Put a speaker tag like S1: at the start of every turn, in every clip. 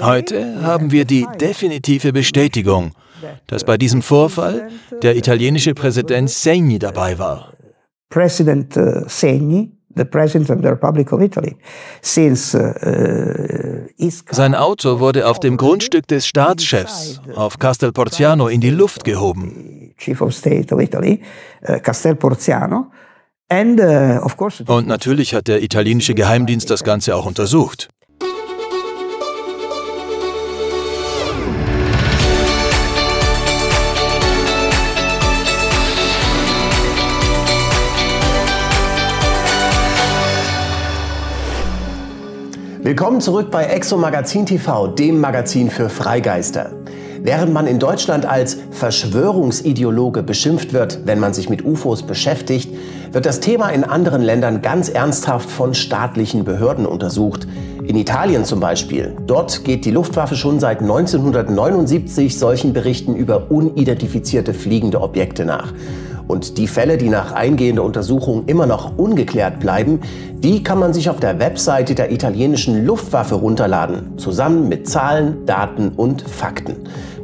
S1: Heute haben wir die definitive Bestätigung, dass bei diesem Vorfall der italienische Präsident Segni dabei war.
S2: President Segni, the President of the Republic of Italy, since
S1: Sein Auto wurde auf dem Grundstück des Staatschefs auf Castel Porziano in die Luft gehoben. Und natürlich hat der italienische Geheimdienst das Ganze auch untersucht.
S3: Willkommen zurück bei Exo Magazin TV, dem Magazin für Freigeister. Während man in Deutschland als Verschwörungsideologe beschimpft wird, wenn man sich mit UFOs beschäftigt, wird das Thema in anderen Ländern ganz ernsthaft von staatlichen Behörden untersucht. In Italien zum Beispiel. Dort geht die Luftwaffe schon seit 1979 solchen Berichten über unidentifizierte fliegende Objekte nach. Und die Fälle, die nach eingehender Untersuchung immer noch ungeklärt bleiben, die kann man sich auf der Webseite der italienischen Luftwaffe runterladen, zusammen mit Zahlen, Daten und Fakten.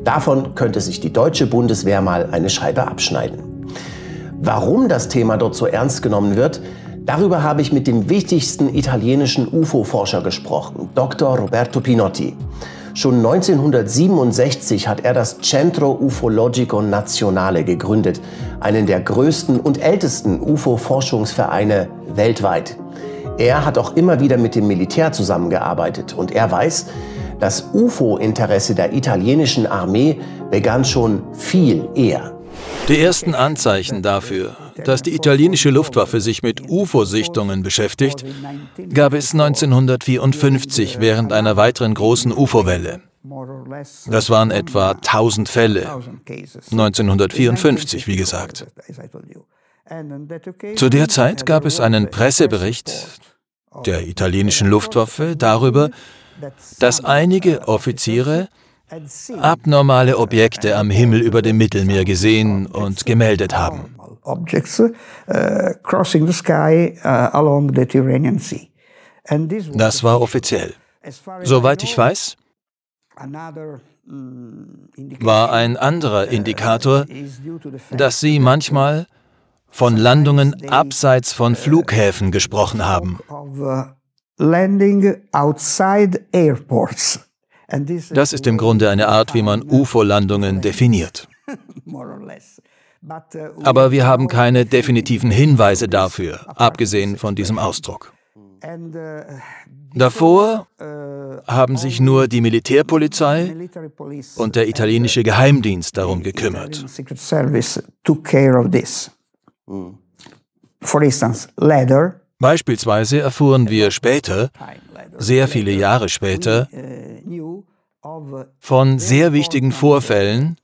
S3: Davon könnte sich die deutsche Bundeswehr mal eine Scheibe abschneiden. Warum das Thema dort so ernst genommen wird, darüber habe ich mit dem wichtigsten italienischen UFO-Forscher gesprochen, Dr. Roberto Pinotti. Schon 1967 hat er das Centro Ufologico Nazionale gegründet, einen der größten und ältesten UFO-Forschungsvereine weltweit. Er hat auch immer wieder mit dem Militär zusammengearbeitet und er weiß, das UFO-Interesse der italienischen Armee begann schon viel eher.
S1: Die ersten Anzeichen dafür, dass die italienische Luftwaffe sich mit UFO-Sichtungen beschäftigt, gab es 1954 während einer weiteren großen UFO-Welle. Das waren etwa 1000 Fälle. 1954, wie gesagt. Zu der Zeit gab es einen Pressebericht der italienischen Luftwaffe darüber, dass einige Offiziere abnormale Objekte am Himmel über dem Mittelmeer gesehen und gemeldet haben. Das war offiziell. Soweit ich weiß, war ein anderer Indikator, dass sie manchmal von Landungen abseits von Flughäfen gesprochen haben. Das ist im Grunde eine Art, wie man UFO-Landungen definiert. Aber wir haben keine definitiven Hinweise dafür, abgesehen von diesem Ausdruck. Davor haben sich nur die Militärpolizei und der italienische Geheimdienst darum gekümmert. Beispielsweise erfuhren wir später, sehr viele Jahre später, von sehr wichtigen Vorfällen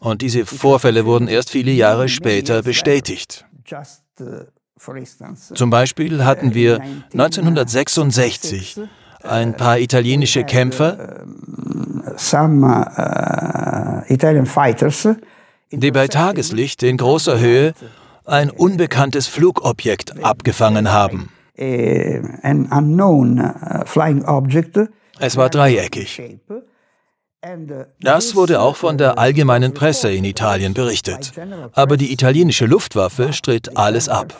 S1: und diese Vorfälle wurden erst viele Jahre später bestätigt. Zum Beispiel hatten wir 1966 ein paar italienische Kämpfer, die bei Tageslicht in großer Höhe ein unbekanntes Flugobjekt abgefangen haben.
S2: Uh,
S1: es war dreieckig. Das wurde auch von der allgemeinen Presse in Italien berichtet. Aber die italienische Luftwaffe stritt alles ab.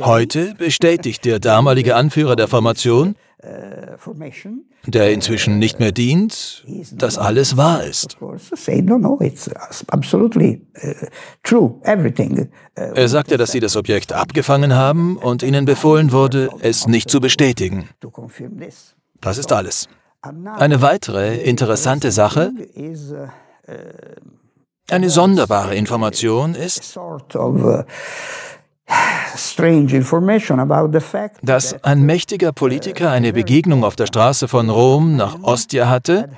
S1: Heute bestätigt der damalige Anführer der Formation, der inzwischen nicht mehr dient, dass alles wahr ist. Er sagte, dass sie das Objekt abgefangen haben und ihnen befohlen wurde, es nicht zu bestätigen. Das ist alles. Eine weitere interessante Sache, eine sonderbare Information ist, dass ein mächtiger Politiker eine Begegnung auf der Straße von Rom nach Ostia hatte,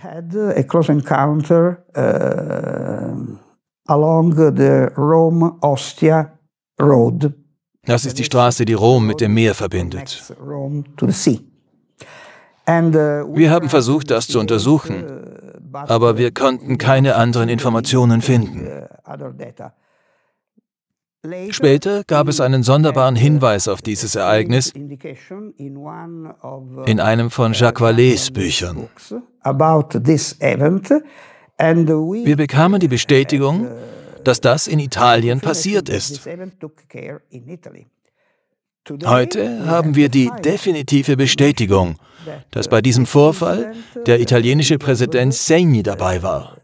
S1: das ist die Straße, die Rom mit dem Meer verbindet. Wir haben versucht, das zu untersuchen, aber wir konnten keine anderen Informationen finden. Später gab es einen sonderbaren Hinweis auf dieses Ereignis in einem von Jacques Valleys Büchern. Wir bekamen die Bestätigung, dass das in Italien passiert ist. Heute haben wir die definitive Bestätigung, dass bei diesem Vorfall der italienische Präsident Segni dabei war.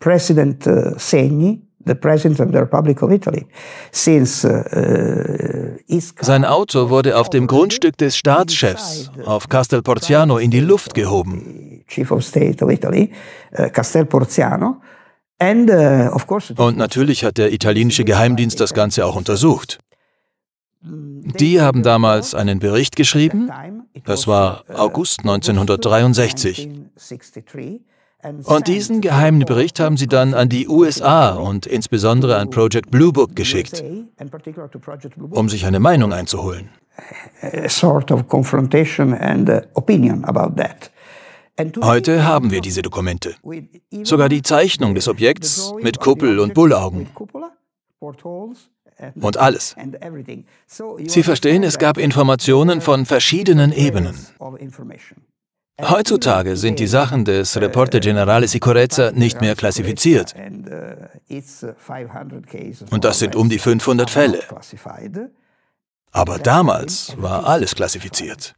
S2: President uh, Segni, the President of the Republic of Italy, since uh,
S1: Sein Auto wurde auf dem Grundstück des Staatschefs auf Castel Porziano in die Luft gehoben.
S2: Uh, Porziano.
S1: Und natürlich hat der italienische Geheimdienst das Ganze auch untersucht. Die haben damals einen Bericht geschrieben, das war August 1963. Und diesen geheimen Bericht haben sie dann an die USA und insbesondere an Project Blue Book geschickt, um sich eine Meinung einzuholen. Heute haben wir diese Dokumente. Sogar die Zeichnung des Objekts mit Kuppel und Bullaugen. Und alles. Sie verstehen, es gab Informationen von verschiedenen Ebenen. Heutzutage sind die Sachen des Reporte Generale Sicurezza nicht mehr klassifiziert. Und das sind um die 500 Fälle. Aber damals war alles klassifiziert.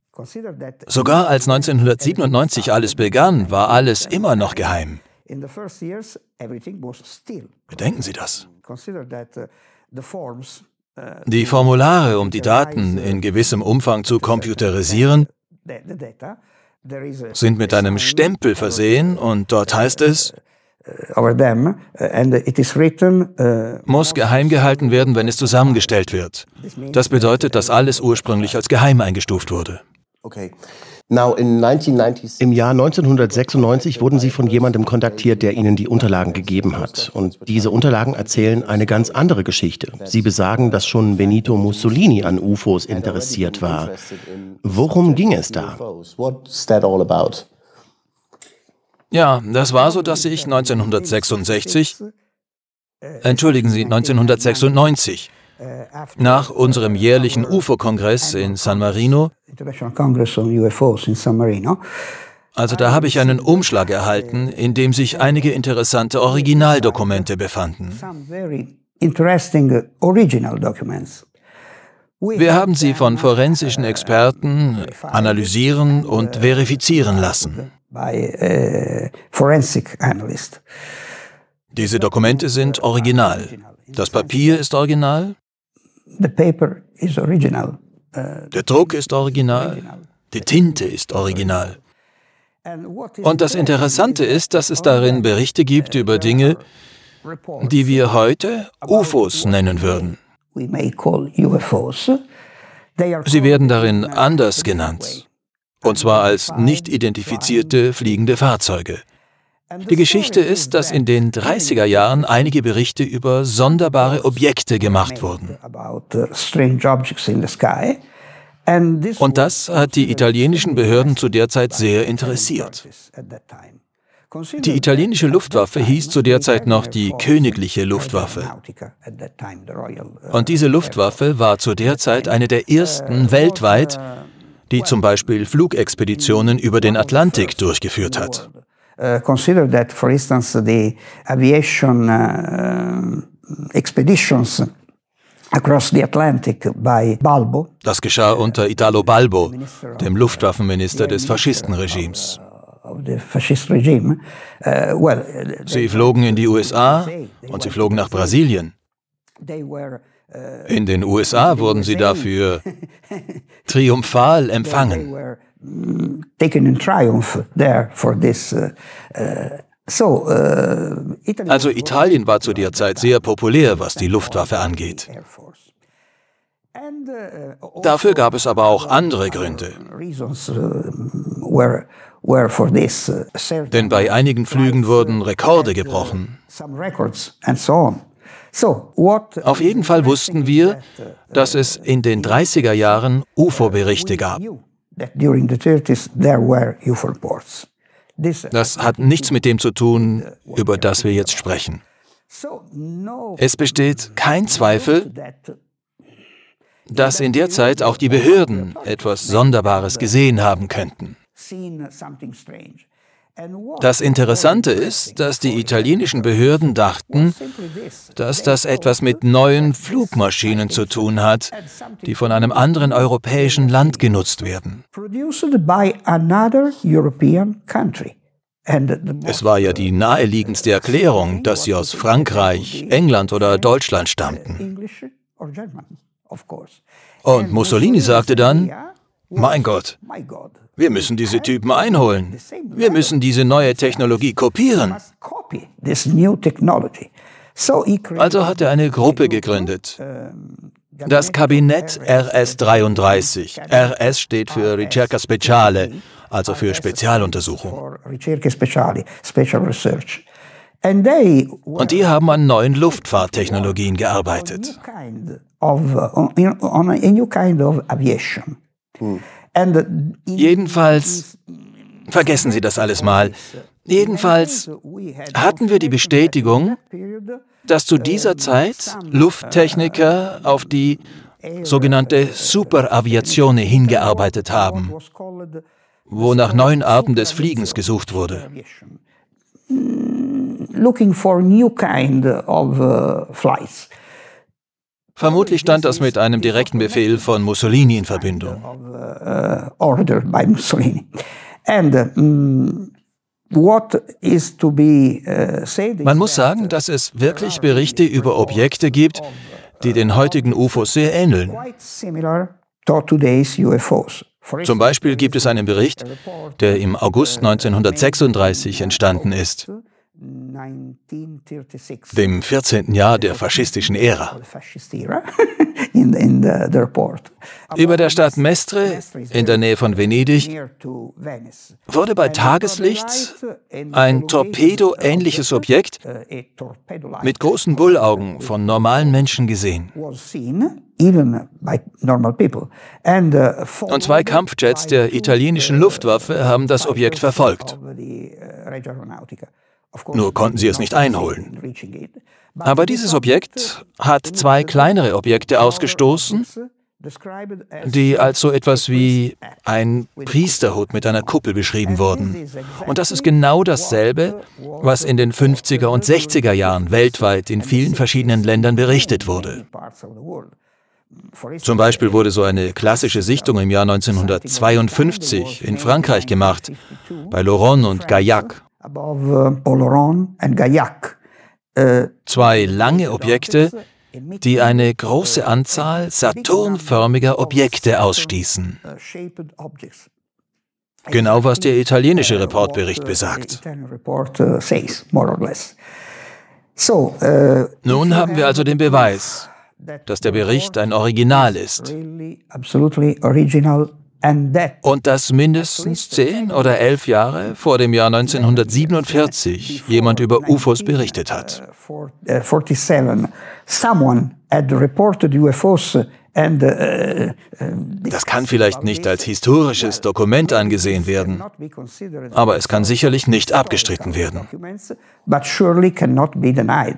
S1: Sogar als 1997 alles begann, war alles immer noch geheim. Bedenken Sie das. Die Formulare, um die Daten in gewissem Umfang zu computerisieren, sind mit einem Stempel versehen und dort heißt es, muss geheim gehalten werden, wenn es zusammengestellt wird. Das bedeutet, dass alles ursprünglich als geheim eingestuft wurde.
S3: Okay. Im Jahr 1996 wurden Sie von jemandem kontaktiert, der Ihnen die Unterlagen gegeben hat. Und diese Unterlagen erzählen eine ganz andere Geschichte. Sie besagen, dass schon Benito Mussolini an UFOs interessiert war. Worum ging es da?
S1: Ja, das war so, dass ich 1966, entschuldigen Sie, 1996, nach unserem jährlichen UFO-Kongress in San Marino also da habe ich einen Umschlag erhalten, in dem sich einige interessante Originaldokumente befanden. Wir haben sie von forensischen Experten analysieren und verifizieren lassen. Diese Dokumente sind original. Das Papier ist original. Der Druck ist original, die Tinte ist original. Und das Interessante ist, dass es darin Berichte gibt über Dinge, die wir heute UFOs nennen würden. Sie werden darin anders genannt, und zwar als nicht identifizierte fliegende Fahrzeuge. Die Geschichte ist, dass in den 30er Jahren einige Berichte über sonderbare Objekte gemacht wurden. Und das hat die italienischen Behörden zu der Zeit sehr interessiert. Die italienische Luftwaffe hieß zu der Zeit noch die königliche Luftwaffe. Und diese Luftwaffe war zu der Zeit eine der ersten weltweit, die zum Beispiel Flugexpeditionen über den Atlantik durchgeführt hat.
S2: Uh, consider that, for instance, the aviation uh, expeditions across the Atlantic by Balbo.
S1: Das geschah unter Italo Balbo, dem Luftwaffenminister des Faschistenregimes.
S2: Uh,
S1: sie flogen in die USA und sie flogen nach Brasilien. In den USA wurden sie dafür triumphal empfangen
S2: taken in triumph there for this. Uh, uh, uh,
S1: also Italien war zu der Zeit sehr populär, was die Luftwaffe angeht. Dafür gab es aber auch andere Gründe. Denn bei einigen Flügen wurden Rekorde gebrochen. Auf jeden Fall wussten wir, dass es in den 30er Jahren UFO-Berichte gab. Das hat nichts mit dem zu tun, über das wir jetzt sprechen. Es besteht kein Zweifel, dass in der Zeit auch die Behörden etwas Sonderbares gesehen haben könnten. Das Interessante ist, dass die italienischen Behörden dachten, dass das etwas mit neuen Flugmaschinen zu tun hat, die von einem anderen europäischen Land genutzt werden. Es war ja die naheliegendste Erklärung, dass sie aus Frankreich, England oder Deutschland stammten. Und Mussolini sagte dann, mein Gott, wir müssen diese Typen einholen. Wir müssen diese neue Technologie kopieren. Also hat er eine Gruppe gegründet. Das Kabinett RS-33. RS steht für Ricerca Speciale, also für Spezialuntersuchung. Und die haben an neuen Luftfahrttechnologien gearbeitet. Jedenfalls, vergessen Sie das alles mal, jedenfalls hatten wir die Bestätigung, dass zu dieser Zeit Lufttechniker auf die sogenannte Superaviazione hingearbeitet haben, wo nach neuen Arten des Fliegens gesucht wurde. Looking for new kind of uh, flights. Vermutlich stand das mit einem direkten Befehl von Mussolini in Verbindung. Man muss sagen, dass es wirklich Berichte über Objekte gibt, die den heutigen UFOs sehr ähneln. Zum Beispiel gibt es einen Bericht, der im August 1936 entstanden ist dem 14. Jahr der faschistischen Ära. Über der Stadt Mestre in der Nähe von Venedig wurde bei Tageslicht ein Torpedo-ähnliches Objekt mit großen Bullaugen von normalen Menschen gesehen. Und zwei Kampfjets der italienischen Luftwaffe haben das Objekt verfolgt. Nur konnten sie es nicht einholen. Aber dieses Objekt hat zwei kleinere Objekte ausgestoßen, die als so etwas wie ein Priesterhut mit einer Kuppel beschrieben wurden. Und das ist genau dasselbe, was in den 50er und 60er Jahren weltweit in vielen verschiedenen Ländern berichtet wurde. Zum Beispiel wurde so eine klassische Sichtung im Jahr 1952 in Frankreich gemacht, bei Laurent und Gaillac. Äh, Zwei lange Objekte, die eine große Anzahl saturnförmiger Objekte ausstießen. Genau was der italienische Reportbericht besagt. Nun haben wir also den Beweis, dass der Bericht ein Original ist und dass mindestens zehn oder elf Jahre vor dem Jahr 1947 jemand über UFOs berichtet hat. Uh, das kann vielleicht nicht als historisches Dokument angesehen werden, aber es kann sicherlich nicht abgestritten werden.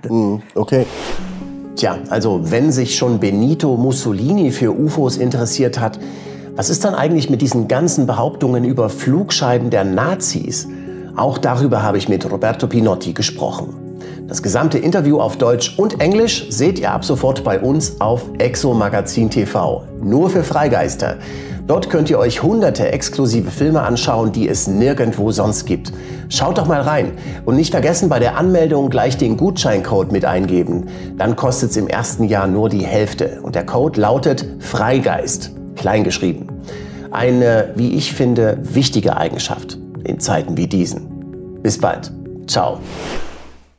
S3: Mm, okay. Tja, also wenn sich schon Benito Mussolini für UFOs interessiert hat, was ist dann eigentlich mit diesen ganzen Behauptungen über Flugscheiben der Nazis? Auch darüber habe ich mit Roberto Pinotti gesprochen. Das gesamte Interview auf Deutsch und Englisch seht ihr ab sofort bei uns auf Exo Magazin TV. Nur für Freigeister. Dort könnt ihr euch hunderte exklusive Filme anschauen, die es nirgendwo sonst gibt. Schaut doch mal rein und nicht vergessen, bei der Anmeldung gleich den Gutscheincode mit eingeben. Dann kostet es im ersten Jahr nur die Hälfte und der Code lautet Freigeist kleingeschrieben. Eine, wie ich finde, wichtige Eigenschaft in Zeiten wie diesen. Bis bald. Ciao.